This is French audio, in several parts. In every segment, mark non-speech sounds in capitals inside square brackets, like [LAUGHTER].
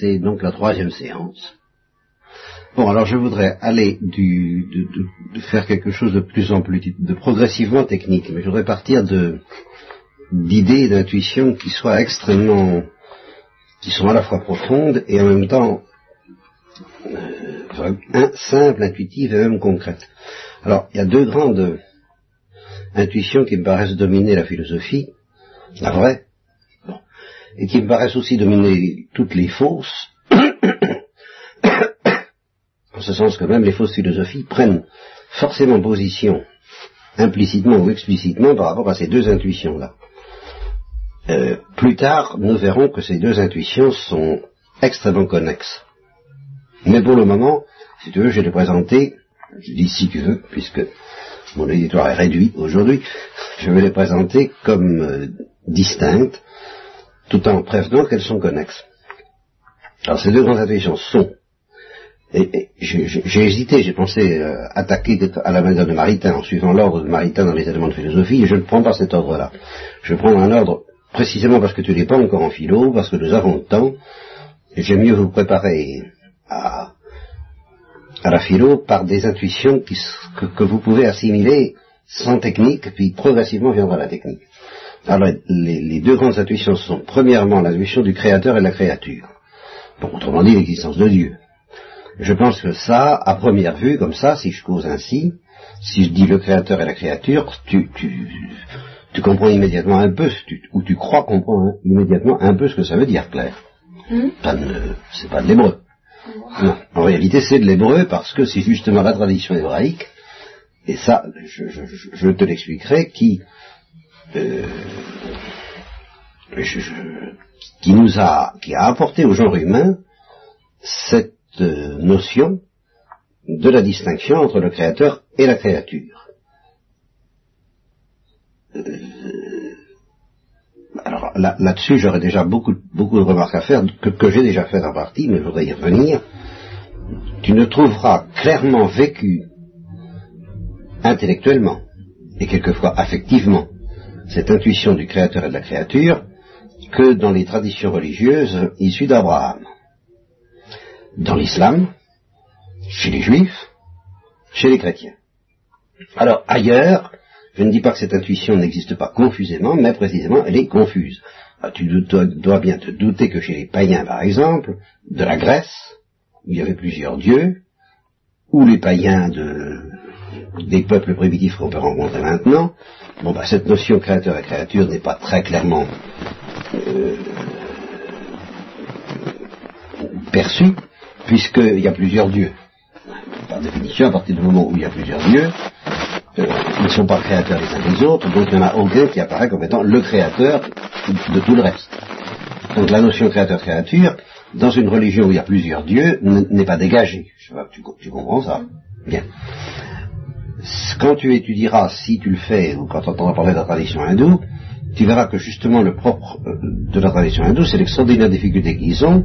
c'est donc la troisième séance. Bon, alors je voudrais aller du, de, faire quelque chose de plus en plus, de progressivement technique, mais je voudrais partir de d'idées, d'intuitions qui soient extrêmement, qui sont à la fois profondes et en même temps euh, simples, intuitives et même concrètes. Alors, il y a deux grandes intuitions qui me paraissent dominer la philosophie, la vraie, et qui me paraissent aussi dominer toutes les fausses, [COUGHS] en ce sens que même les fausses philosophies prennent forcément position, implicitement ou explicitement, par rapport à ces deux intuitions-là. Euh, plus tard, nous verrons que ces deux intuitions sont extrêmement connexes. Mais pour le moment, si tu veux, je vais les présenter, je dis si tu veux, puisque mon éditoire est réduit aujourd'hui, je vais les présenter comme euh, distinctes, tout en prévenant qu'elles sont connexes. Alors ces deux grandes intuitions sont, et, j'ai hésité, j'ai pensé euh, attaquer à la manière de Maritain en suivant l'ordre de Maritain dans les éléments de philosophie, et je ne prends pas cet ordre-là. Je prends un ordre précisément parce que tu n'es pas encore en philo, parce que nous avons le temps, et j'aime mieux vous préparer à, à la philo par des intuitions que, vous pouvez assimiler sans technique, puis progressivement viendra la technique. Alors les, deux grandes intuitions sont premièrement l'intuition du créateur et de la créature. Bon, autrement dit l'existence de Dieu. Je pense que ça, à première vue, comme ça, si je cause ainsi, si je dis le créateur et la créature, tu, tu, tu comprends immédiatement un peu, ou tu crois comprendre immédiatement un peu ce que ça veut dire, Claire. Hmm? C'est pas de l'hébreu. Non, en réalité c'est de l'hébreu parce que c'est justement la tradition hébraïque, et ça, je, te l'expliquerai, qui, euh, qui nous a, qui a apporté au genre humain cette euh, notion de la distinction entre le créateur et la créature. Euh, alors là-dessus, j'aurais déjà beaucoup, beaucoup de remarques à faire, que, j'ai déjà fait en partie, mais je voudrais y revenir. Tu ne trouveras clairement vécu intellectuellement et quelquefois affectivement cette intuition du créateur et de la créature que dans les traditions religieuses issues d'Abraham. Dans l'islam, chez les juifs, chez les chrétiens. Alors ailleurs, je ne dis pas que cette intuition n'existe pas confusément, mais précisément elle est confuse. Ah, tu dois, bien te douter que chez les païens, par exemple, de la Grèce, où il y avait plusieurs dieux, ou les païens des peuples primitifs qu'on peut rencontrer maintenant, bon, bah, cette notion créateur et créature n'est pas très clairement euh, perçue, puisqu'il y a plusieurs dieux. Par définition, à partir du moment où il y a plusieurs dieux, ils ne sont pas créateurs les uns des autres, donc il y en a aucun qui apparaît comme étant le créateur de tout le reste. Donc la notion créateur-créature, dans une religion où il y a plusieurs dieux, n'est pas dégagée. Je sais pas, tu comprends ça Bien. Quand tu étudieras, si tu le fais, ou quand tu entendras parler de la tradition hindoue, tu verras que justement le propre euh, de la tradition hindoue, c'est l'extraordinaire difficulté qu'ils ont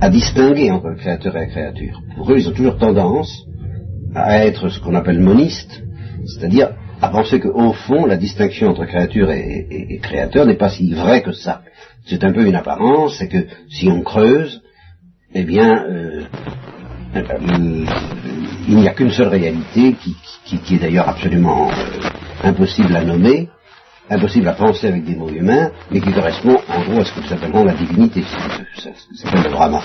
à distinguer entre le créateur et la créature. Pour eux, ils ont toujours tendance à être ce qu'on appelle monistes, c'est-à-dire à penser qu'au fond, la distinction entre créature et, créateur n'est pas si vraie que ça. C'est un peu une apparence, c'est que si on creuse, eh bien, euh, euh, il n'y a qu'une seule réalité qui, est d'ailleurs absolument euh, impossible à nommer, impossible à penser avec des mots humains, mais qui correspond en gros à ce que nous appellerons la divinité, c'est le drama.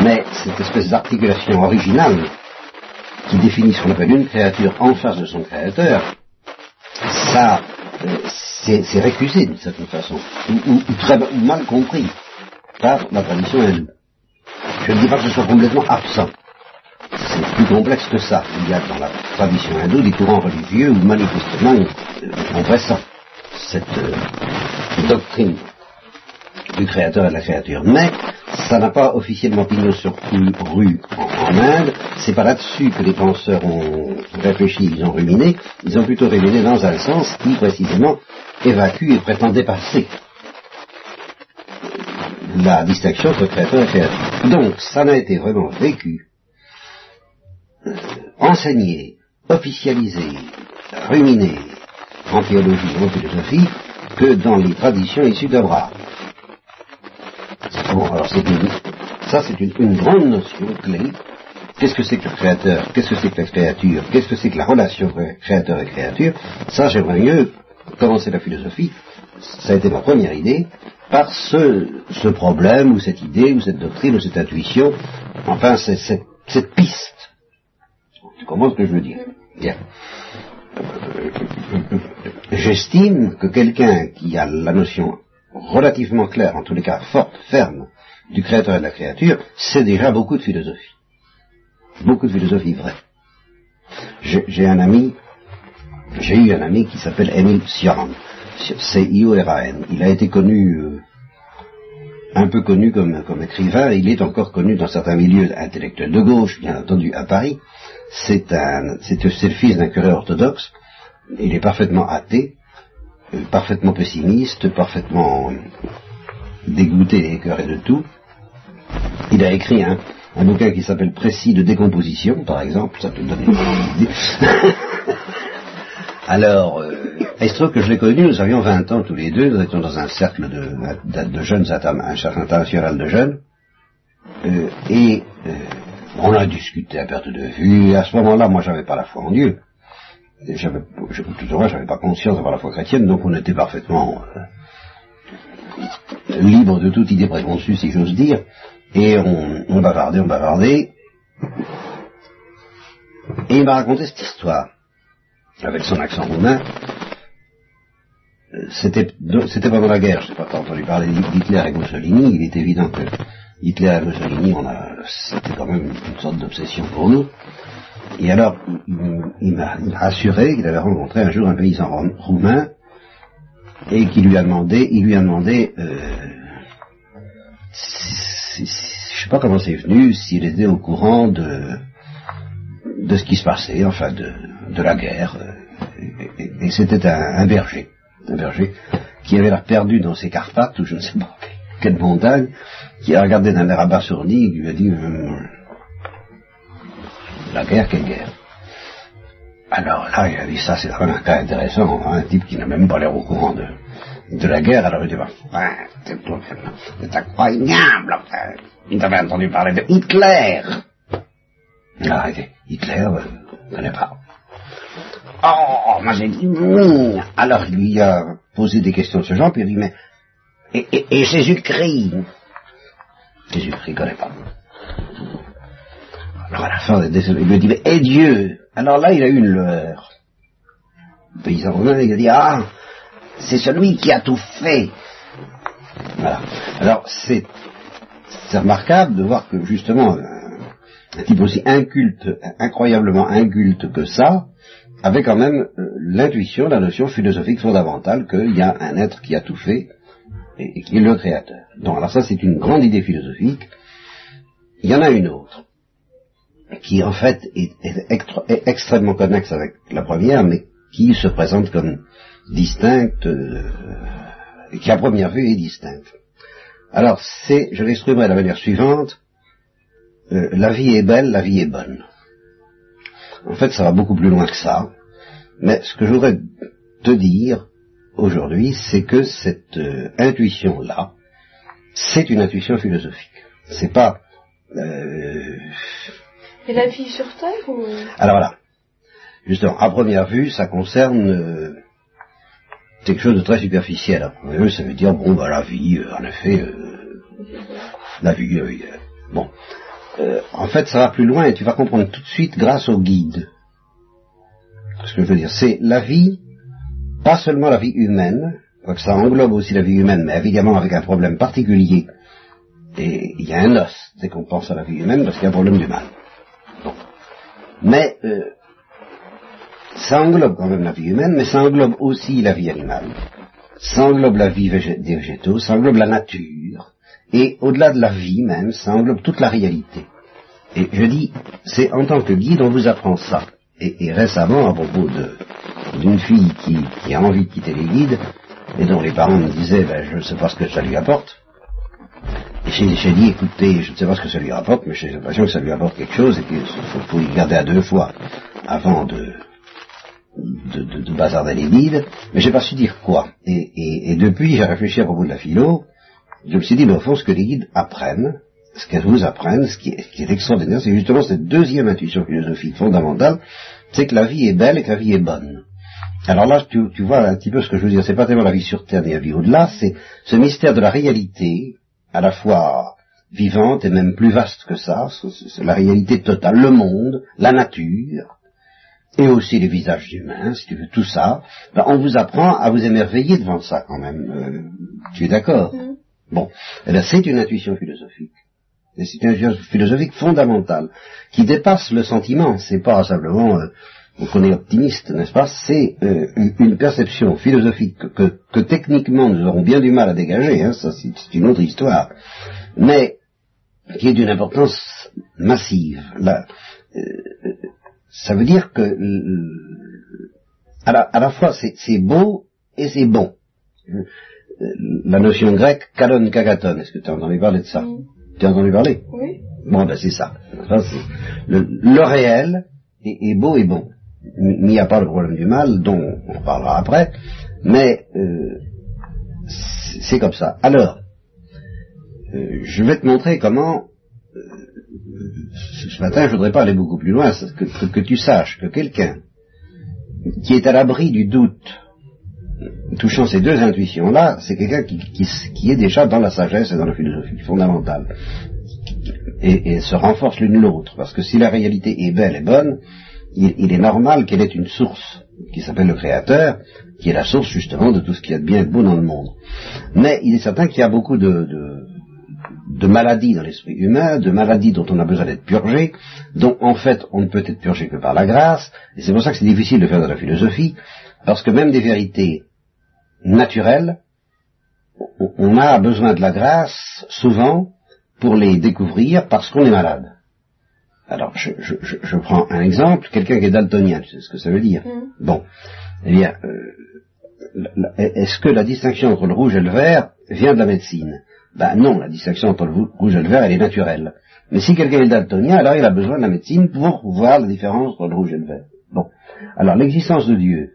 Mais cette espèce d'articulation originale qui définit ce qu'on appelle une créature en face de son créateur, ça, euh, c'est récusé d'une certaine façon, ou, très mal compris par la tradition hindoue. Je ne dis pas que ce soit complètement absent. C'est plus complexe que ça. Il y a dans la tradition hindoue des courants religieux où manifestement on ressent cette euh, doctrine du créateur et de la créature. Mais ça n'a pas officiellement pignon sur rue en, Inde, c'est pas là-dessus que les penseurs ont réfléchi, ils ont ruminé, ils ont plutôt ruminé dans un sens qui précisément évacue et prétend dépasser la distinction entre créateur et créature. Donc, ça n'a été vraiment vécu, enseigné, officialisé, ruminé en théologie et en philosophie que dans les traditions issues d'Abraham. Bon, alors Ça, c'est une, grande notion clé. Qu'est-ce que c'est que le créateur? Qu'est-ce que c'est que la créature? Qu'est-ce que c'est que la relation créateur et créature? Ça, j'aimerais mieux commencer la philosophie. Ça a été ma première idée par ce, ce problème ou cette idée ou cette doctrine ou cette intuition. Enfin, c'est cette piste. Tu comprends ce que je veux dire Bien. J'estime que quelqu'un qui a la notion relativement claire, en tous les cas forte, ferme, du créateur et de la créature, c'est déjà beaucoup de philosophie. Beaucoup de philosophie vraie. J'ai un ami, j'ai eu un ami qui s'appelle Emile Cioran. C-I-O-R-A-N. Il a été connu, euh, un peu connu comme, comme écrivain, il est encore connu dans certains milieux intellectuels de gauche, bien entendu, à Paris. C'est un, c'est le fils d'un curé orthodoxe. Il est parfaitement athée, euh, parfaitement pessimiste, parfaitement dégoûté et écœuré de tout. Il a écrit un, un bouquin qui s'appelle Précis de décomposition, par exemple, ça peut donner une idée. [LAUGHS] Alors, euh, il se trouve que je l'ai connu, nous avions 20 ans tous les deux, nous étions dans un cercle de, jeunes, un cercle international de jeunes, euh, et euh, on a discuté à perte de vue, et à ce moment-là, moi j'avais pas la foi en Dieu. J'avais, tout au j'avais pas conscience d'avoir la foi chrétienne, donc on était parfaitement euh, libre de toute idée préconçue, si j'ose dire, et on, on bavardait, on bavardait, et il m'a raconté cette histoire avec son accent roumain, c'était, c'était pendant la guerre, je sais pas, entendu parler d'Hitler et Mussolini, il est évident que Hitler et Mussolini, on a, c'était quand même une sorte d'obsession pour nous. Et alors, il, m'a assuré qu'il avait rencontré un jour un paysan roumain et qu'il lui a demandé, il lui a demandé, euh, je sais pas comment c'est venu, s'il était au courant de, de ce qui se passait, enfin de, de la guerre. Euh, et, c'était un, berger, un berger qui avait l'air perdu dans ses Carpates, ou je ne sais pas quelle montagne, qui a regardé d'un air abasourdi qui lui a dit euh, La guerre, quelle guerre Alors là, il a dit ça, c'est vraiment un cas intéressant, un type qui n'a même pas l'air au courant de, de la guerre, alors il dit ouais, c'est incroyable, il avait entendu parler de Hitler. Arrêtez, Hitler, euh, je ne connais pas. Oh, moi j'ai dit, alors il lui a posé des questions de ce genre, puis il dit, mais, et, et, et Jésus-Christ Jésus-Christ connaît pas. Alors à la fin, il lui dit, mais, et Dieu? Alors là, il a eu une lueur. Le paysan romain, il a dit, ah, c'est celui qui a tout fait. Voilà. Alors, c'est remarquable de voir que, justement, un type aussi inculte, incroyablement inculte que ça, avait quand même euh, l'intuition, la notion philosophique fondamentale qu'il y a un être qui a tout fait et, qui est le créateur. Donc alors ça c'est une grande idée philosophique. Il y en a une autre qui en fait est, extrêmement connexe avec la première, mais qui se présente comme distincte, euh, qui à première vue est distincte. Alors c'est, je l'exprimerai de la manière suivante, euh, la vie est belle, la vie est bonne. En fait, ça va beaucoup plus loin que ça. Mais ce que je voudrais te dire aujourd'hui, c'est que cette euh, intuition-là, c'est une intuition philosophique. C'est pas. Euh... Et la vie sur Terre ou Alors voilà. Justement, à première vue, ça concerne euh, quelque chose de très superficiel. À première vue, ça veut dire bon, bah la vie, euh, en effet, la vie. bon, euh, en fait, ça va plus loin et tu vas comprendre tout de suite grâce au guide. Ce que je veux dire, c'est la vie, pas seulement la vie humaine, que ça englobe aussi la vie humaine, mais évidemment avec un problème particulier. Et il y a un os dès qu'on pense à la vie humaine parce qu'il y a un problème du mal. Mais euh, ça englobe quand même la vie humaine, mais ça englobe aussi la vie animale. Ça englobe la vie des végétaux, ça englobe la nature, et au-delà de la vie même, ça englobe toute la réalité. Et je dis, c'est en tant que guide, on vous apprend ça. Et, récemment, à propos d'une fille qui, a envie de quitter les guides, et dont les parents me disaient, ben, je ne sais pas ce que ça lui apporte. Et j'ai dit, écoutez, je ne sais pas ce que ça lui apporte, mais j'ai l'impression que ça lui apporte quelque chose et qu'il faut, y garder à deux fois avant de, de, de, bazarder les guides. Mais j'ai pas su dire quoi. Et, et depuis, j'ai réfléchi à propos de la philo, je me suis dit, mais au fond, ce que les guides apprennent, ce qu'elles vous apprennent, ce qui est, extraordinaire, c'est justement cette deuxième intuition philosophique fondamentale, c'est que la vie est belle et que la vie est bonne. Alors là, tu, vois un petit peu ce que je veux dire, c'est pas tellement la vie sur Terre et la vie au-delà, c'est ce mystère de la réalité, à la fois vivante et même plus vaste que ça, c'est la réalité totale, le monde, la nature, et aussi les visages humains, si tu veux, tout ça, ben, on vous apprend à vous émerveiller devant ça quand même. Euh, tu es d'accord? Mm. Bon, eh c'est une intuition philosophique. C'est une intuition philosophique fondamentale, qui dépasse le sentiment. C'est pas simplement euh, qu'on est optimiste, n'est-ce pas? C'est euh, une perception philosophique que, que, techniquement nous aurons bien du mal à dégager, hein, ça c'est une autre histoire, mais qui est d'une importance massive. Là, euh, ça veut dire que à la, à la fois c'est beau et c'est bon. La notion grecque kalon kagaton, est-ce que tu as entendu parler de ça Tu as entendu parler Oui. Bon, ben c'est ça. le, le, réel est, beau et bon. Il n'y a pas le problème du mal, dont on parlera après, mais euh, c'est comme ça. Alors, euh, je vais te montrer comment ce matin, je voudrais pas aller beaucoup plus loin, que, tu saches que quelqu'un qui est à l'abri du doute, touchant ces deux intuitions-là, c'est quelqu'un qui, est déjà dans la sagesse et dans la philosophie fondamentale. Et, se renforce l'une l'autre, parce que si la réalité est belle et bonne, il, est normal qu'elle ait une source qui s'appelle le Créateur, qui est la source justement de tout ce qu'il y a de bien et de beau dans le monde. Mais il est certain qu'il y a beaucoup de de maladies dans l'esprit humain, de maladies dont on a besoin d'être purgé, dont en fait on ne peut être purgé que par la grâce, et c'est pour ça que c'est difficile de faire de la philosophie, parce que même des vérités naturelles, on a besoin de la grâce souvent pour les découvrir parce qu'on est malade. Alors, je, prends un exemple, quelqu'un qui est daltonien, tu sais ce que ça veut dire mm. Bon, eh bien, euh, est-ce que la distinction entre le rouge et le vert vient de la médecine? Ben non, la distinction entre le rouge et le vert, elle est naturelle. Mais si quelqu'un est daltonien, alors il a besoin de la médecine pour voir la différence entre le rouge et le vert. Bon. Alors l'existence de Dieu,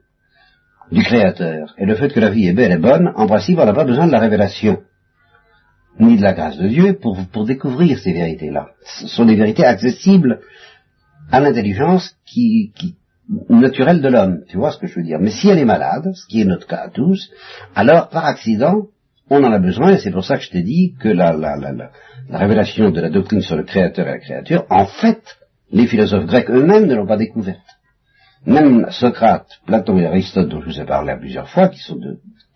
du Créateur, et le fait que la vie est belle et bonne, en principe, on n'a pas besoin de la révélation, ni de la grâce de Dieu pour, découvrir ces vérités-là. Ce sont des vérités accessibles à l'intelligence qui, qui naturelle de l'homme. Tu vois ce que je veux dire Mais si elle est malade, ce qui est notre cas à tous, alors par accident, on en a besoin, et c'est pour ça que je t'ai dit que la, révélation de la doctrine sur le Créateur et la créature, en fait, les philosophes grecs eux-mêmes ne l'ont pas découverte. Même Socrate, Platon et Aristote, dont je vous ai parlé à plusieurs fois, qui, sont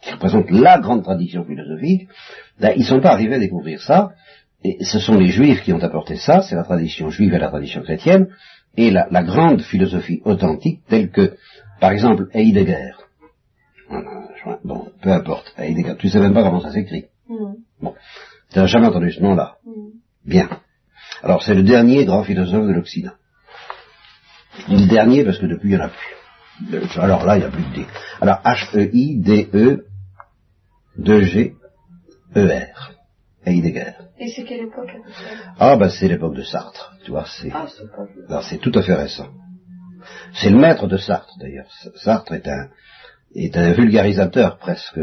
qui représentent la grande tradition philosophique, ben, ils ne sont pas arrivés à découvrir ça, et ce sont les juifs qui ont apporté ça, c'est la tradition juive et la tradition chrétienne, et la, la grande philosophie authentique, telle que, par exemple, Heidegger, Bon, peu importe. Heidegger. Tu sais même pas comment ça s'écrit. Bon. Tu n'as jamais entendu ce nom-là. Bien. Alors, c'est le dernier grand philosophe de l'Occident. Le dernier parce que depuis, il n'y en a plus. Alors là, il n'y a plus de D. Alors, H-E-I-D-E 2-G-E-R. Heidegger. Et c'est quelle époque Ah, ben c'est l'époque de Sartre. Tu vois, c'est... Ah, c'est tout à fait récent. C'est le maître de Sartre, d'ailleurs. Sartre est un, est un vulgarisateur presque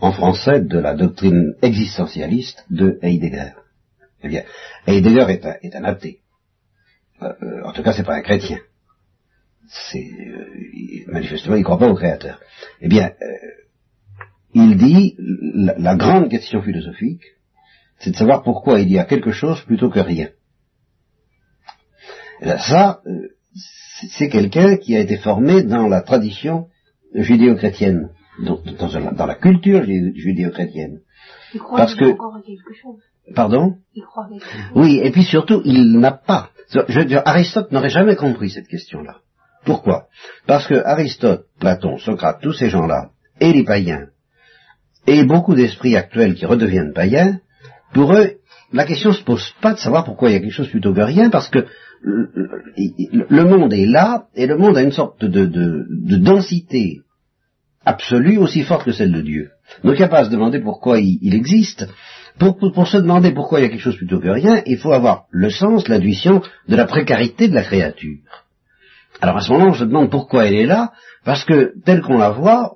en français de la doctrine existentialiste de Heidegger. Eh bien, Heidegger est un, est un athée. Euh, euh, en tout cas, c'est pas un chrétien. C'est euh, manifestement, il ne croit pas au Créateur. Eh bien, il dit la, grande question philosophique, c'est de savoir pourquoi il y a quelque chose plutôt que rien. Et là, ça, c'est quelqu'un qui a été formé dans la tradition judéo-chrétienne, dans, dans, la culture judéo-chrétienne. Il croit Parce que, encore à quelque chose. Pardon? Il croit à quelque chose. Oui, et puis surtout, il n'a pas. Aristote n'aurait jamais compris cette question-là. Pourquoi? Parce que Aristote, Platon, Socrate, tous ces gens-là, et les païens, et beaucoup d'esprits actuels qui redeviennent païens, pour eux, la question ne se pose pas de savoir pourquoi il y a quelque chose plutôt que rien, parce que le monde est là, et le monde a une sorte de, de, densité absolue aussi forte que celle de Dieu. Donc il n'y a pas à se demander pourquoi il, existe. Pour, se demander pourquoi il y a quelque chose plutôt que rien, il faut avoir le sens, l'intuition de la précarité de la créature. Alors à ce moment, on se demande pourquoi elle est là, parce que telle qu'on la voit,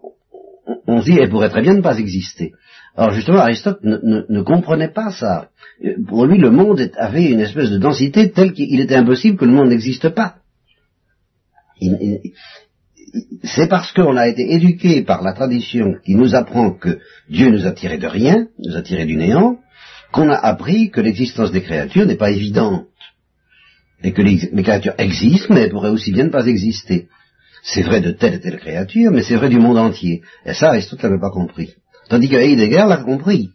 on se dit elle pourrait très bien ne pas exister. Alors justement, Aristote ne, comprenait pas ça. Pour lui, le monde avait une espèce de densité telle qu'il était impossible que le monde n'existe pas. C'est parce qu'on a été éduqué par la tradition qui nous apprend que Dieu nous a tiré de rien, nous a tiré du néant, qu'on a appris que l'existence des créatures n'est pas évidente. Et que les, créatures existent, mais elles pourraient aussi bien ne pas exister. C'est vrai de telle et telle créature, mais c'est vrai du monde entier. Et ça, Aristote l'avait pas compris. Tandis que Heidegger l'a compris.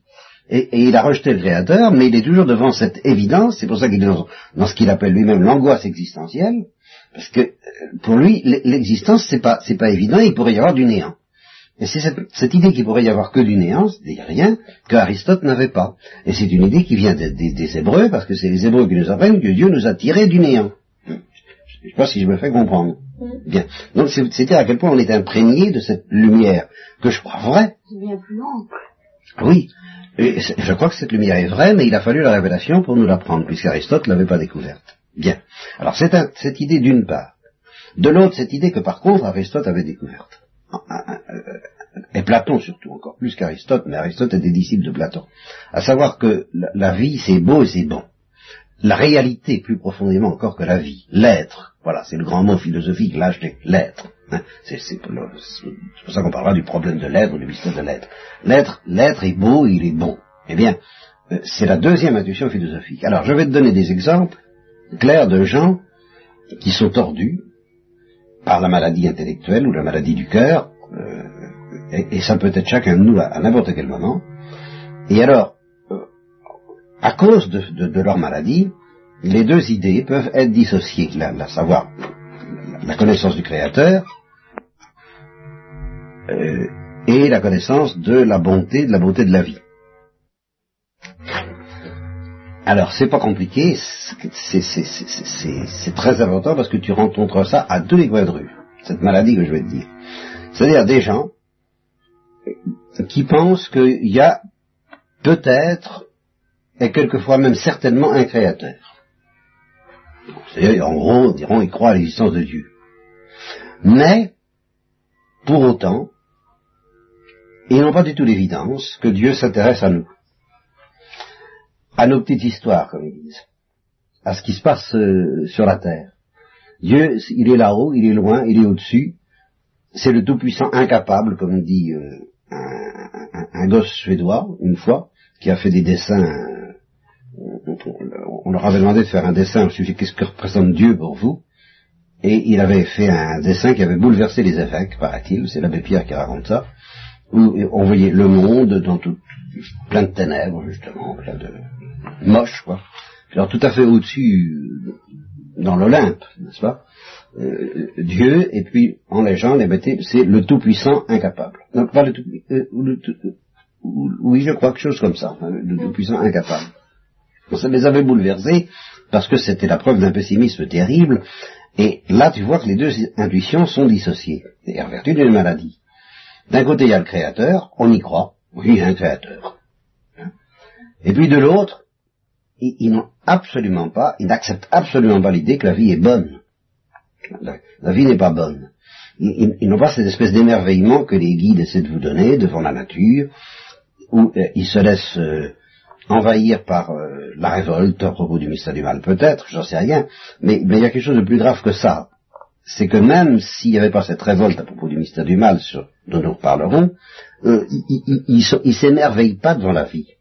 Et, il a rejeté le créateur, mais il est toujours devant cette évidence, c'est pour ça qu'il est dans, ce qu'il appelle lui-même l'angoisse existentielle, parce que euh, pour lui, l'existence, c'est pas, c'est pas évident, il pourrait y avoir du néant. Et c'est cette, idée qu'il pourrait y avoir que du néant, c'est-à-dire rien, que Aristote n'avait pas. Et c'est une idée qui vient des, Hébreux, parce que c'est les Hébreux qui nous apprennent que Dieu nous a tirés du néant. Je ne sais pas si je me fais comprendre. Bien. Donc dire à quel point on est imprégné de cette lumière, que je crois vraie. Oui. Et je crois que cette lumière est vraie, mais il a fallu la révélation pour nous l'apprendre, puisqu'Aristote ne l'avait pas découverte. Bien. Alors c'est cette idée d'une part. De l'autre, cette idée que par contre Aristote avait découverte. Et Platon surtout, encore plus qu'Aristote, mais Aristote est des disciples de Platon. À savoir que la vie, c'est beau et c'est bon. La réalité, plus profondément encore que la vie, l'être, voilà, c'est le grand mot philosophique, l'âge de l'être. Hein, c'est pour ça qu'on parlera du problème de l'être, du mystère de l'être. L'être, l'être est beau, il est bon. Eh bien, euh, c'est la deuxième intuition philosophique. Alors, je vais te donner des exemples clairs de gens qui sont tordus, par la maladie intellectuelle ou la maladie du cœur, euh, et, ça peut être chacun de nous à, n'importe quel moment. Et alors, euh, à cause de, leur maladie, les deux idées peuvent être dissociées, à savoir la connaissance du Créateur euh, et la connaissance de la bonté, de la beauté de la vie. Alors, c'est pas compliqué, c'est très important parce que tu rencontres ça à tous les coins de rue, cette maladie que je vais te dire. C'est-à-dire des gens qui pensent qu'il y a peut-être, et quelquefois même certainement, un créateur. C'est-à-dire, en gros, ils croient à l'existence de Dieu. Mais, pour autant, ils n'ont pas du tout l'évidence que Dieu s'intéresse à nous à nos petites histoires, comme ils disent, à ce qui se passe euh, sur la terre. Dieu, il est là-haut, il est loin, il est au-dessus. C'est le Tout-Puissant incapable, comme dit euh, un, gosse suédois, une fois, qui a fait des dessins. Euh, on, leur avait demandé de faire un dessin au sujet qu'est-ce que représente Dieu pour vous. Et il avait fait un dessin qui avait bouleversé les évêques, paraît-il, c'est l'abbé Pierre qui raconte ça, où on voyait le monde dans tout, plein de ténèbres, justement, plein de, moche, quoi. Alors tout à fait au-dessus, euh, dans l'Olympe, n'est-ce pas? Euh, Dieu, et puis en légende, eh c'est le Tout-Puissant incapable. Non, pas le tout, euh, oui, je crois quelque chose comme ça, le, Tout-Puissant incapable. ça les avait bouleversés, parce que c'était la preuve d'un pessimisme terrible, et là tu vois que les deux intuitions sont dissociées, et en vertu d'une maladie. D'un côté il y a le Créateur, on y croit, oui, il y a un Créateur. Et puis de l'autre, ils, n'ont absolument pas, ils n'acceptent absolument pas l'idée que la vie est bonne. La, vie n'est pas bonne. Ils, n'ont pas cette espèce d'émerveillement que les guides essaient de vous donner devant la nature, où euh, ils se laissent euh, envahir par euh, la révolte à propos du mystère du mal, peut-être, j'en sais rien, mais, il y a quelque chose de plus grave que ça. C'est que même s'il n'y avait pas cette révolte à propos du mystère du mal dont nous reparlerons, ils ne s'émerveillent pas devant la vie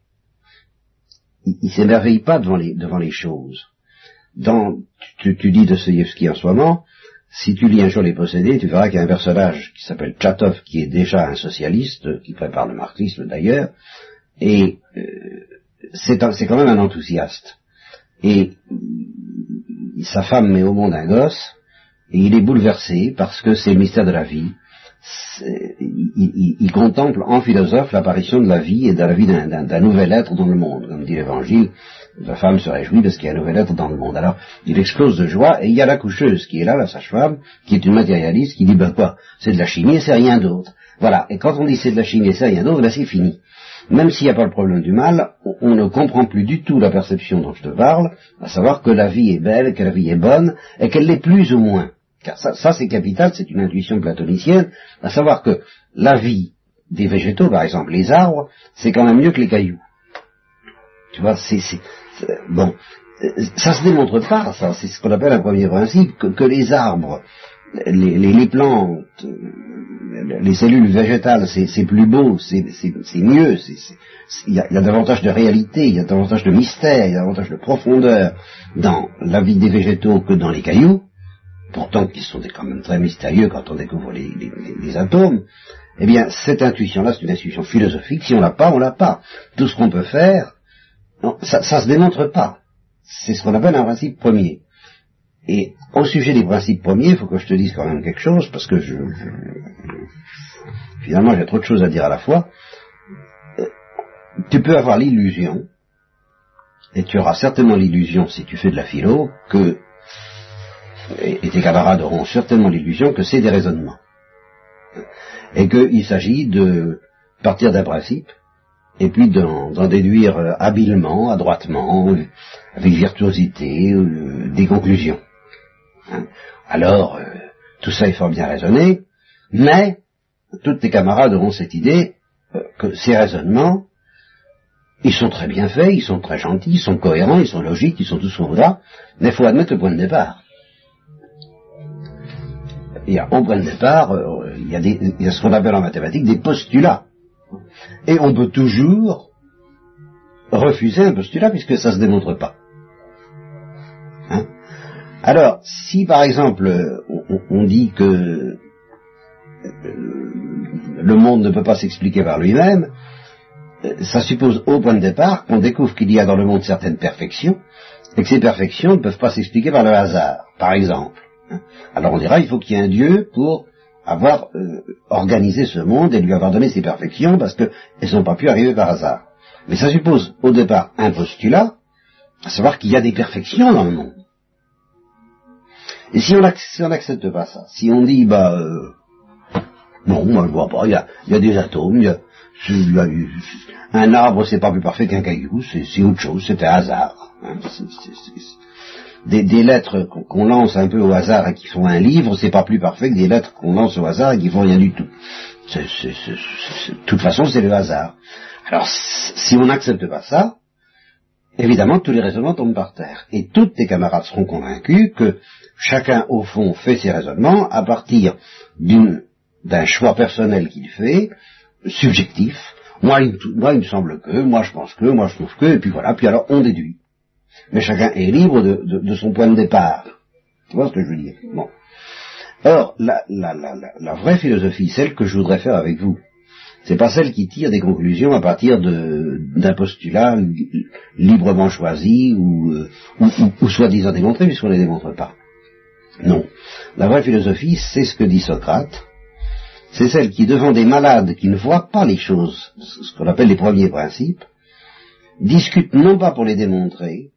il, ne s'émerveille pas devant les, devant les choses. Dans, tu, tu dis Dostoevsky en ce moment, si tu lis un jour Les Possédés, tu verras qu'il y a un personnage qui s'appelle Tchatov, qui est déjà un socialiste, qui prépare le marxisme d'ailleurs, et euh, c'est quand même un enthousiaste. Et sa femme met au monde un gosse, et il est bouleversé parce que c'est le mystère de la vie, il, contemple en philosophe l'apparition de la vie et de la vie d'un nouvel être dans le monde. Comme dit l'Évangile, la femme se réjouit parce qu'il y a un nouvel être dans le monde. Alors, il explose de joie, et il y a la coucheuse qui est là, la sage-femme, qui est une matérialiste, qui dit, ben quoi, c'est de la chimie et c'est rien d'autre. Voilà, et quand on dit c'est de la chimie et c'est rien d'autre, là c'est fini. Même s'il n'y a pas le problème du mal, on ne comprend plus du tout la perception dont je te parle, à savoir que la vie est belle, que la vie est bonne, et qu'elle l'est plus ou moins car ça, c'est capital, c'est une intuition platonicienne, à savoir que la vie des végétaux, par exemple, les arbres, c'est quand même mieux que les cailloux. Tu vois, c'est, bon, ça se démontre pas, ça, c'est ce qu'on appelle un premier principe, que, les arbres, les, plantes, les cellules végétales, c'est plus beau, c'est mieux, il y, a, davantage de réalité, il y a davantage de mystère, il y a davantage de profondeur dans la vie des végétaux que dans les cailloux, pourtant qui sont quand même très mystérieux quand on découvre les, atomes, eh bien, cette intuition-là, c'est une intuition philosophique. Si on l'a pas, on l'a pas. Tout ce qu'on peut faire, ça, ça se démontre pas. C'est ce qu'on appelle un principe premier. Et au sujet des principes premiers, il faut que je te dise quand même quelque chose, parce que je, finalement j'ai trop de choses à dire à la fois. Euh, tu peux avoir l'illusion, et tu auras certainement l'illusion si tu fais de la philo, que, et tes camarades auront certainement l'illusion que c'est des raisonnements. Et qu'il s'agit de partir d'un principe, et puis d'en déduire euh, habilement, adroitement, avec virtuosité, euh, des conclusions. Hein. Alors, euh, tout ça est fort bien raisonné, mais toutes tes camarades auront cette idée que ces raisonnements, ils sont très bien faits, ils sont très gentils, ils sont cohérents, ils sont logiques, ils sont tous là, mais il faut admettre le point de départ. Il au point de départ, il, y a des, il y a ce qu'on appelle en mathématiques des postulats. Et on peut toujours refuser un postulat puisque ça ne se démontre pas. Hein? Alors, si par exemple on, dit que euh, le monde ne peut pas s'expliquer par lui-même, euh, ça suppose au point de départ qu'on découvre qu'il y a dans le monde certaines perfections, et que ces perfections ne peuvent pas s'expliquer par le hasard, par exemple. Alors on dira il faut qu'il y ait un Dieu pour avoir euh, organisé ce monde et lui avoir donné ses perfections parce qu'elles n'ont pas pu arriver par hasard. Mais ça suppose au départ un postulat, à savoir qu'il y a des perfections dans le monde. Et si on n'accepte pas ça, si on dit bah euh, non, moi je vois pas, il y a, des atomes, il y a, un arbre c'est pas plus parfait qu'un caillou, c'est autre chose, c'est un hasard. Hein, des, lettres qu'on lance un peu au hasard et qui font un livre, c'est pas plus parfait que des lettres qu'on lance au hasard et qui font rien du tout. de toute façon, c'est le hasard. Alors, si on n'accepte pas ça, évidemment, tous les raisonnements tombent par terre. Et toutes tes camarades seront convaincus que chacun, au fond, fait ses raisonnements à partir d'un choix personnel qu'il fait, subjectif. Moi il, me semble que, moi, je pense que, moi, je trouve que, et puis voilà, puis alors, on déduit mais chacun est libre de, son point de départ. Tu vois ce que je veux dire? Bon. Or, la, vraie philosophie, celle que je voudrais faire avec vous, c'est pas celle qui tire des conclusions à partir d'un postulat librement choisi ou, euh, ou, ou, soi-disant démontré puisqu'on ne les démontre pas. Non. La vraie philosophie, c'est ce que dit Socrate, c'est celle qui, devant des malades qui ne voient pas les choses, ce qu'on appelle les premiers principes, discute non pas pour les démontrer,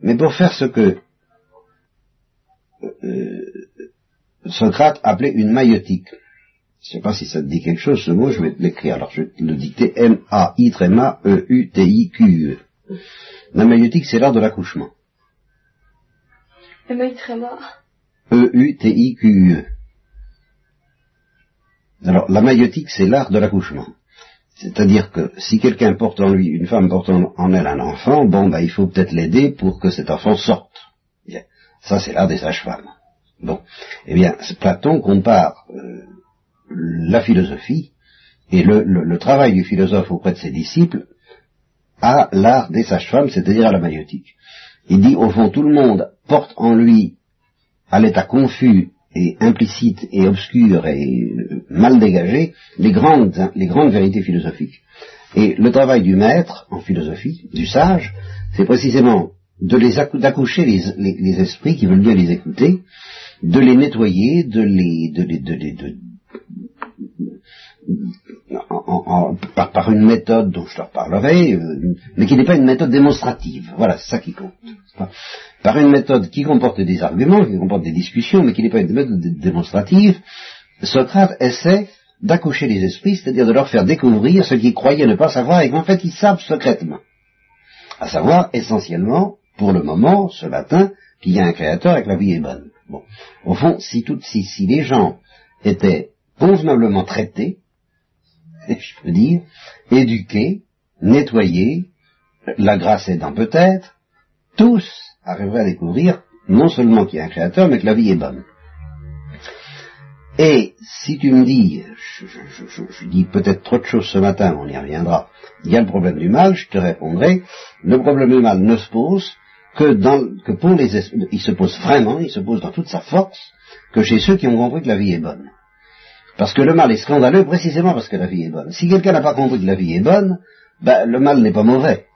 mais pour faire ce que euh, Socrate appelait une maïotique. Je ne sais pas si ça te dit quelque chose, ce mot, je vais te l'écrire. Alors, je vais le dicter M-A-I-T-M-A-E-U-T-I-Q-E. La maïotique, c'est l'art de l'accouchement. M-A-I-T-M-A. E-U-T-I-Q-E. Alors, la maïotique, c'est l'art de l'accouchement. C'est-à-dire que si quelqu'un porte en lui, une femme porte en, elle un enfant, bon, bah, il faut peut-être l'aider pour que cet enfant sorte. Ça, c'est l'art des sages-femmes. Bon. Eh bien, Platon compare euh, la philosophie et le, travail du philosophe auprès de ses disciples à l'art des sages-femmes, c'est-à-dire à la maïotique. Il dit, au fond, tout le monde porte en lui, à l'état confus et implicite et obscure et euh, mal dégagée les grandes, les grandes vérités philosophiques. Et le travail du maître en philosophie, du sage, c'est précisément d'accoucher les, esprits qui veulent bien les écouter, de les nettoyer, de les, de les, de les, de, par, une méthode dont je leur parlerai, euh, mais qui n'est pas une méthode démonstrative. Voilà, ça qui compte. Par une méthode qui comporte des arguments, qui comporte des discussions, mais qui n'est pas une méthode démonstrative, Socrate essaie d'accoucher les esprits, c'est-à-dire de leur faire découvrir ce qu'ils croyaient ne pas savoir et qu'en fait ils savent secrètement. À savoir, essentiellement, pour le moment, ce matin, qu'il y a un créateur et que la vie est bonne. Bon. Au fond, si, tout, si, si les gens étaient convenablement traités, [LAUGHS] je peux dire, éduqués, nettoyés, la grâce aidant peut-être, tous arriveraient à découvrir non seulement qu'il y a un créateur, mais que la vie est bonne. Et si tu me dis, je, dis peut-être trop de choses ce matin, on y reviendra, il y a le problème du mal, je te répondrai, le problème du mal ne se pose que, dans, que pour les il se pose vraiment, il se pose dans toute sa force, que chez ceux qui ont compris que la vie est bonne. Parce que le mal est scandaleux précisément parce que la vie est bonne. Si quelqu'un n'a pas compris que la vie est bonne, ben, le mal n'est pas mauvais,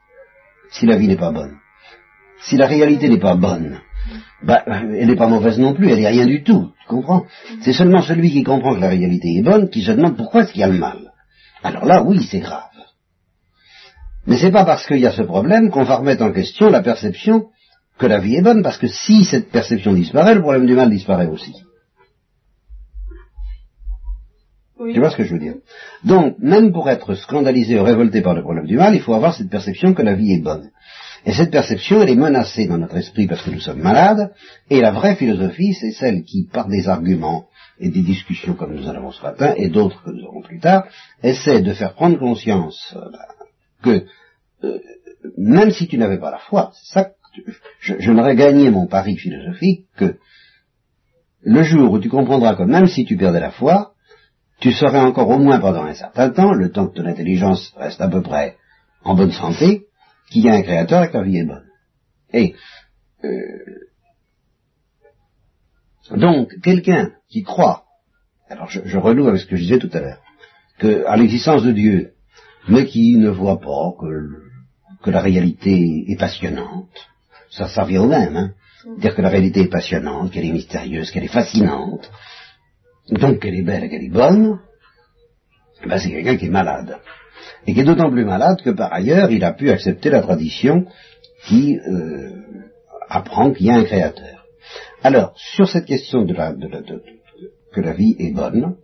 si la vie n'est pas bonne. Si la réalité n'est pas bonne, ben, elle n'est pas mauvaise non plus, elle n'est rien du tout, tu comprends? C'est seulement celui qui comprend que la réalité est bonne qui se demande pourquoi est-ce qu'il y a le mal. Alors là, oui, c'est grave. Mais c'est pas parce qu'il y a ce problème qu'on va remettre en question la perception que la vie est bonne, parce que si cette perception disparaît, le problème du mal disparaît aussi. Tu vois ce que je veux dire? Donc, même pour être scandalisé ou révolté par le problème du mal, il faut avoir cette perception que la vie est bonne. Et cette perception, elle est menacée dans notre esprit parce que nous sommes malades, et la vraie philosophie, c'est celle qui, par des arguments et des discussions comme nous en avons ce matin, et d'autres que nous aurons plus tard, essaie de faire prendre conscience euh, que, euh, même si tu n'avais pas la foi, ça, je, je n'aurais gagné mon pari philosophique que le jour où tu comprendras que même si tu perdais la foi, tu serais encore au moins pendant un certain temps, le temps que ton intelligence reste à peu près en bonne santé, qu'il y a un créateur et que la vie est bonne. Et euh, donc, quelqu'un qui croit, alors je, je, renoue avec ce que je disais tout à l'heure, que à l'existence de Dieu, mais qui ne voit pas que, que la réalité est passionnante, ça, ça revient au même, hein, dire que la réalité est passionnante, qu'elle est mystérieuse, qu'elle est fascinante, donc qu'elle est belle et qu'elle est bonne, ben c'est quelqu'un qui est malade. Et qui est d'autant plus malade que par ailleurs il a pu accepter la tradition qui euh, apprend qu'il y a un créateur. Alors, sur cette question de la, de que la vie est bonne,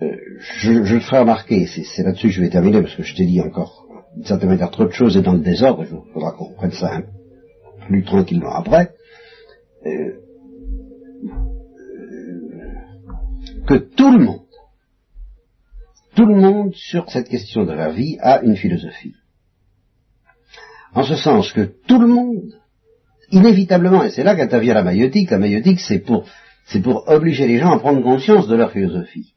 euh, je, je, ferai remarquer, c'est là-dessus que je vais terminer, parce que je t'ai dit encore, d'une certaine manière, trop de choses et dans le désordre, il faudra qu'on prenne ça plus tranquillement après. Euh, que tout le monde, tout le monde sur cette question de la vie a une philosophie. En ce sens que tout le monde, inévitablement, et c'est là qu'intervient la maïotique, la maïotique c'est pour, c'est pour obliger les gens à prendre conscience de leur philosophie.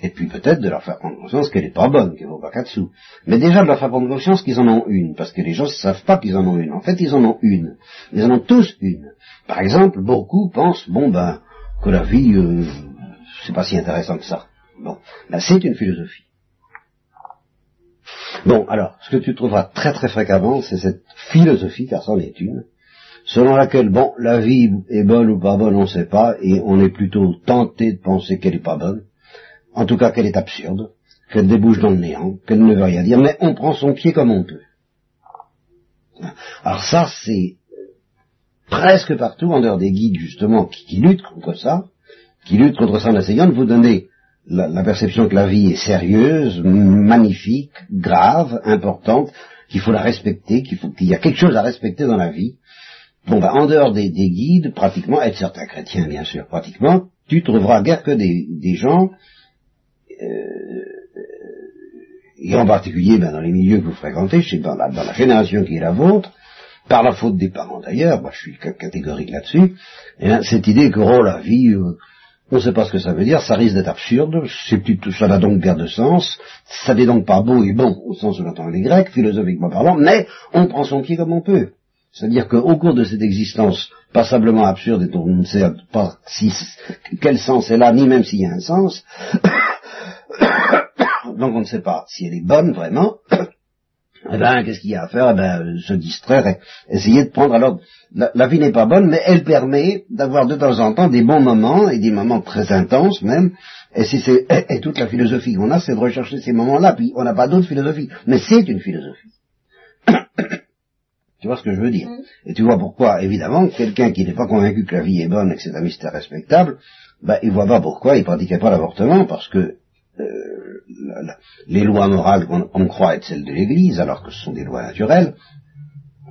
Et puis peut-être de leur faire prendre conscience qu'elle n'est pas bonne, qu'elle vaut pas quatre sous. Mais déjà de leur faire prendre conscience qu'ils en ont une, parce que les gens ne savent pas qu'ils en ont une. En fait, ils en ont une. Ils en ont tous une. Par exemple, beaucoup pensent, bon ben, que la vie, euh, c'est pas si intéressant que ça. Bon, là c'est une philosophie. Bon, alors, ce que tu trouveras très très fréquemment, c'est cette philosophie, car c'en est une, selon laquelle, bon, la vie est bonne ou pas bonne, on ne sait pas, et on est plutôt tenté de penser qu'elle n'est pas bonne, en tout cas qu'elle est absurde, qu'elle débouche dans le néant, qu'elle ne veut rien dire, mais on prend son pied comme on peut. Alors ça, c'est presque partout, en dehors des guides justement qui luttent contre ça, qui lutte contre ça en essayant de vous donner la, perception que la vie est sérieuse, magnifique, grave, importante, qu'il faut la respecter, qu'il y a quelque chose à respecter dans la vie. Bon, ben, en dehors des, guides, pratiquement, et certains chrétiens, bien sûr, pratiquement, tu trouveras guère que des, gens, euh, et en particulier ben, dans les milieux que vous fréquentez, je dans la, génération qui est la vôtre, par la faute des parents d'ailleurs, moi je suis catégorique là-dessus, eh cette idée que, oh, la vie, euh, on ne sait pas ce que ça veut dire, ça risque d'être absurde, ça n'a donc guère de sens, ça n'est donc pas beau et bon au sens où l'entendent les Grecs, philosophiquement parlant, mais on prend son pied comme on peut. C'est-à-dire qu'au cours de cette existence passablement absurde, et on ne sait pas si, quel sens est là, ni même s'il y a un sens, [COUGHS] donc on ne sait pas si elle est bonne vraiment, eh ben, qu'est-ce qu'il y a à faire? Eh ben, se distraire, essayer de prendre. Alors, la, vie n'est pas bonne, mais elle permet d'avoir de temps en temps des bons moments et des moments très intenses même. Et si c'est et, toute la philosophie qu'on a, c'est de rechercher ces moments-là. Puis on n'a pas d'autre philosophie, mais c'est une philosophie. [COUGHS] tu vois ce que je veux dire? Et tu vois pourquoi Évidemment, quelqu'un qui n'est pas convaincu que la vie est bonne et que c'est un mystère respectable, ben, il voit pas pourquoi il pratiquait pas l'avortement, parce que euh, les lois morales qu'on croit être celles de l'Église, alors que ce sont des lois naturelles,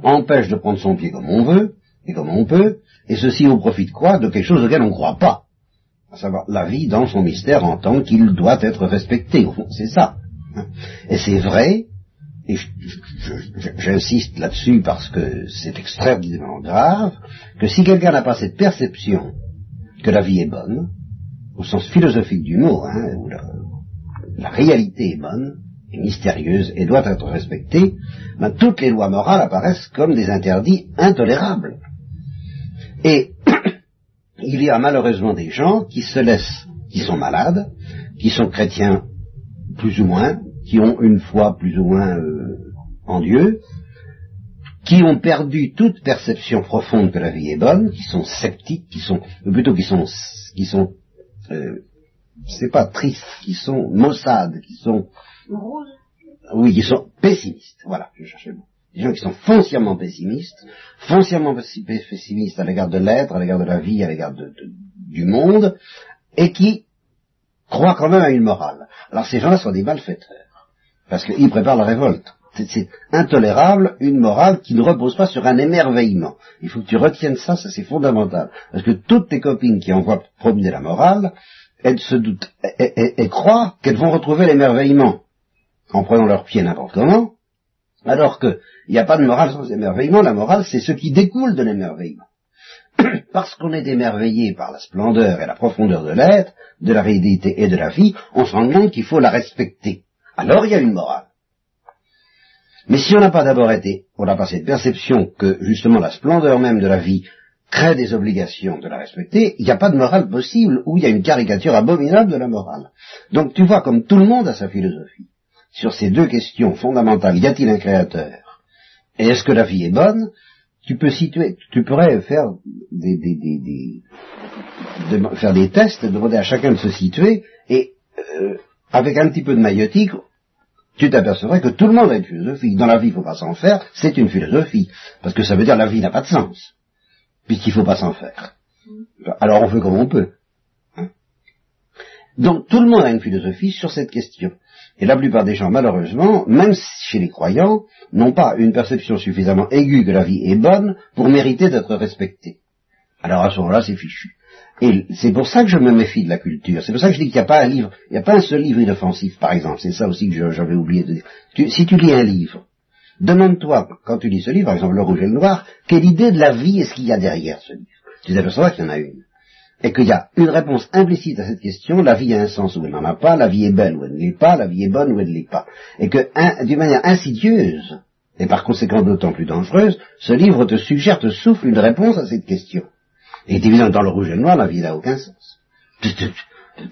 empêchent de prendre son pied comme on veut et comme on peut, et ceci au profit de quoi? De quelque chose auquel on ne croit pas. À savoir la vie dans son mystère en tant qu'il doit être respecté. Au fond, c'est ça. Et c'est vrai, et j'insiste là-dessus parce que c'est extrêmement grave, que si quelqu'un n'a pas cette perception que la vie est bonne, au sens philosophique du mot, hein, où la, réalité est bonne, est mystérieuse et doit être respectée, ben, toutes les lois morales apparaissent comme des interdits intolérables. Et [CLEARS THROAT] il y a malheureusement des gens qui se laissent, qui sont malades, qui sont chrétiens plus ou moins, qui ont une foi plus ou moins euh, en Dieu, qui ont perdu toute perception profonde que la vie est bonne, qui sont sceptiques, qui sont, plutôt qui sont, qui sont, euh, c'est pas tristes, qui sont maussades, qui sont, oui, qui sont pessimistes. Voilà, je cherchais le mot. Des gens qui sont foncièrement pessimistes, foncièrement pessimistes à l'égard de l'être, à l'égard de la vie, à l'égard du monde, et qui croient quand même à une morale. Alors ces gens-là sont des malfaiteurs parce qu'ils préparent la révolte. C'est intolérable une morale qui ne repose pas sur un émerveillement. Il faut que tu retiennes ça, ça c'est fondamental. Parce que toutes tes copines qui envoient promener la morale, elles se doutent, elles, croient qu'elles vont retrouver l'émerveillement en prenant leur pied n'importe comment, alors qu'il n'y a pas de morale sans émerveillement, la morale c'est ce qui découle de l'émerveillement. [COUGHS] Parce qu'on est émerveillé par la splendeur et la profondeur de l'être, de la réalité et de la vie, on se rend compte qu'il faut la respecter alors il y a une morale. Mais si on n'a pas d'abord été, on n'a pas cette perception que justement la splendeur même de la vie crée des obligations de la respecter, il n'y a pas de morale possible où il y a une caricature abominable de la morale. Donc tu vois comme tout le monde a sa philosophie. Sur ces deux questions fondamentales, y a-t-il un créateur? Et est-ce que la vie est bonne? Tu peux situer, tu pourrais faire des, faire des tests, demander à chacun de se situer, et euh, avec un petit peu de maïotique, tu t'apercevrais que tout le monde a une philosophie. Dans la vie, il ne faut pas s'en faire, c'est une philosophie. Parce que ça veut dire que la vie n'a pas de sens, puisqu'il ne faut pas s'en faire. Alors on fait comme on peut. Hein. Donc tout le monde a une philosophie sur cette question. Et la plupart des gens, malheureusement, même chez les croyants, n'ont pas une perception suffisamment aiguë que la vie est bonne pour mériter d'être respectée. Alors à ce moment-là, c'est fichu. Et c'est pour ça que je me méfie de la culture. C'est pour ça que je dis qu'il n'y a pas un livre, il n'y a pas un seul livre inoffensif, par exemple. C'est ça aussi que j'avais oublié de dire. si tu lis un livre, demande-toi, quand tu lis ce livre, par exemple Le Rouge et le Noir, quelle idée de la vie est-ce qu'il y a derrière ce livre? Tu t'apercevras qu'il y en a une. Et qu'il y a une réponse implicite à cette question, la vie a un sens ou elle n'en a pas, la vie est belle ou elle ne l'est pas, la vie est bonne ou elle ne l'est pas. Et que, d'une manière insidieuse, et par conséquent d'autant plus dangereuse, ce livre te suggère, te souffle une réponse à cette question. Et évident dans le rouge et le noir, la vie n'a aucun sens.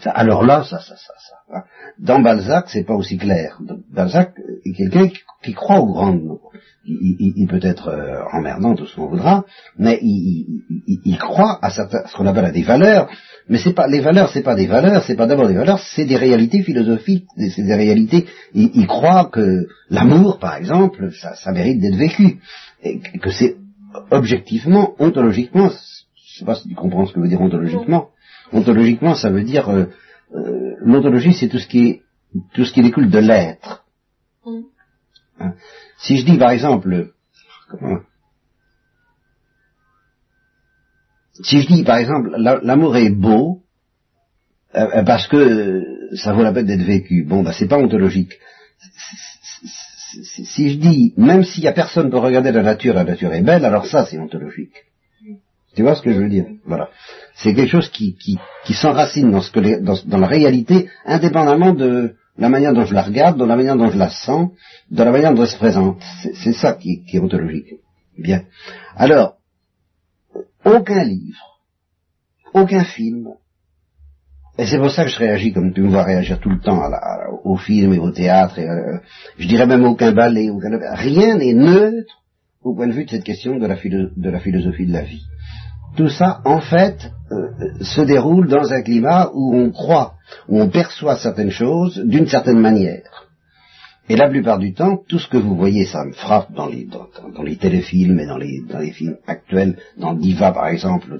Alors là, ça, ça, ça, ça. Dans Balzac, c'est pas aussi clair. Balzac est quelqu'un qui, croit aux grandes mots. Il, peut être euh, emmerdant, tout ce qu'on voudra, mais il, croit à ce qu'on appelle à des valeurs. Mais c'est pas les valeurs, c'est pas des valeurs, c'est pas d'abord des valeurs, c'est des réalités philosophiques, c'est des réalités. Il, croit que l'amour, par exemple, ça, ça mérite d'être vécu, et que c'est objectivement, ontologiquement, je sais pas si tu comprends ce que veut dire ontologiquement. Ontologiquement, ça veut dire euh, euh, l'ontologie, c'est tout ce qui est tout ce qui découle de l'être. Mm. Hein? Si je dis par exemple, comment, si je dis par exemple l'amour est beau euh, parce que ça vaut la peine d'être vécu, bon bah c'est pas ontologique. Si je dis même s'il y a personne pour regarder la nature, la nature est belle, alors ça c'est ontologique. Tu vois ce que je veux dire? Voilà. C'est quelque chose qui, s'enracine dans, la réalité, indépendamment de la manière dont je la regarde, de la manière dont je la sens, de la manière dont elle se présente. C'est ça qui, est ontologique. Bien. Alors, aucun livre, aucun film, et c'est pour ça que je réagis comme tu me vois réagir tout le temps au film et au théâtre, et, euh, je dirais même aucun ballet, aucun, rien n'est neutre au point de vue de cette question de la philosophie de la vie tout ça, en fait, euh, se déroule dans un climat où on croit, où on perçoit certaines choses d'une certaine manière. Et la plupart du temps, tout ce que vous voyez, ça me frappe dans les, dans, les téléfilms et dans les, dans les films actuels, dans Diva par exemple,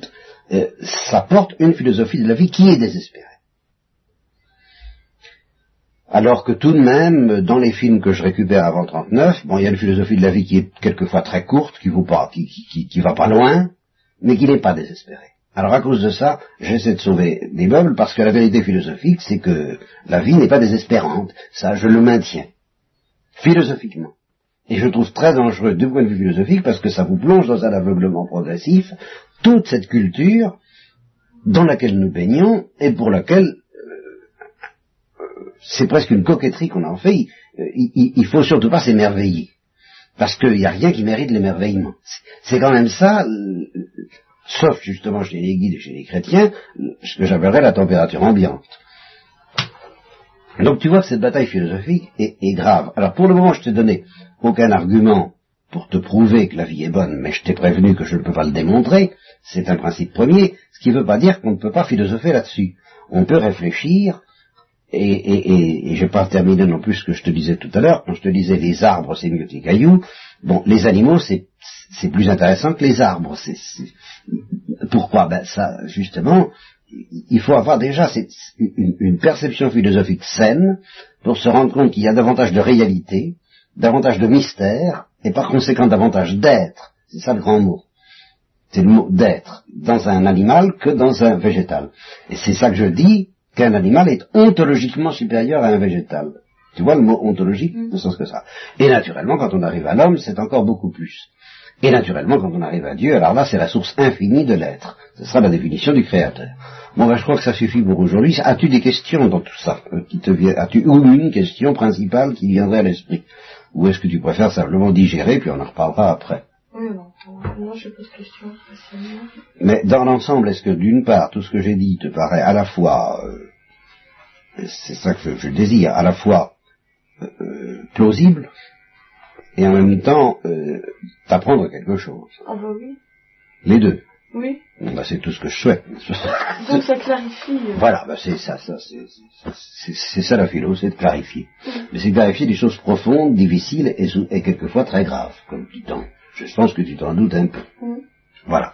euh, ça porte une philosophie de la vie qui est désespérée. Alors que tout de même, dans les films que je récupère avant 39, bon, il y a une philosophie de la vie qui est quelquefois très courte, qui, vaut pas, qui, qui, qui va pas loin, mais qui n'est pas désespéré. Alors à cause de ça, j'essaie de sauver des meubles parce que la vérité philosophique, c'est que la vie n'est pas désespérante. Ça, je le maintiens. Philosophiquement. Et je trouve très dangereux du point de vue philosophique parce que ça vous plonge dans un aveuglement progressif toute cette culture dans laquelle nous baignons et pour laquelle euh, c'est presque une coquetterie qu'on en fait. Il, il, faut surtout pas s'émerveiller. Parce qu'il n'y a rien qui mérite l'émerveillement. C'est quand même ça, euh, sauf justement chez les guides et chez les chrétiens, ce que j'appellerais la température ambiante. Donc tu vois que cette bataille philosophique est, grave. Alors pour le moment, je t'ai donné aucun argument pour te prouver que la vie est bonne, mais je t'ai prévenu que je ne peux pas le démontrer. C'est un principe premier, ce qui ne veut pas dire qu'on ne peut pas philosopher là-dessus. On peut réfléchir, et, et, et, je vais pas terminer non plus ce que je te disais tout à l'heure, quand je te disais les arbres c'est mieux que les cailloux, bon, les animaux c'est, plus intéressant que les arbres. Pourquoi? Ben ça, justement, il faut avoir déjà une, perception philosophique saine pour se rendre compte qu'il y a davantage de réalité, davantage de mystère, et par conséquent davantage d'être. C'est ça le grand mot. C'est le mot d'être dans un animal que dans un végétal. Et c'est ça que je dis, qu'un animal est ontologiquement supérieur à un végétal. Tu vois le mot ontologique, mm. ne sens que ça. Et naturellement, quand on arrive à l'homme, c'est encore beaucoup plus. Et naturellement, quand on arrive à Dieu, alors là, c'est la source infinie de l'être. Ce sera la définition du Créateur. Bon, ben, je crois que ça suffit pour aujourd'hui. As-tu des questions dans tout ça euh, qui te As-tu ou une question principale qui viendrait à l'esprit? Ou est-ce que tu préfères simplement digérer, puis on en reparlera après? Oui, non, je pose question. Mais dans l'ensemble, est-ce que d'une part, tout ce que j'ai dit te paraît à la fois, euh, c'est ça que je, désire, à la fois euh, plausible, et en même temps t'apprendre quelque chose? Ah bah oui. Les deux. Oui. Bah, c'est tout ce que je souhaite. Donc ça clarifie. Euh. Voilà, bah, c'est ça, ça c'est ça la philo, c'est de clarifier. Mais c'est clarifier des choses profondes, difficiles et, et quelquefois très graves, comme tu t'en. Je pense que tu t'en doutes un peu. Mm. Voilà.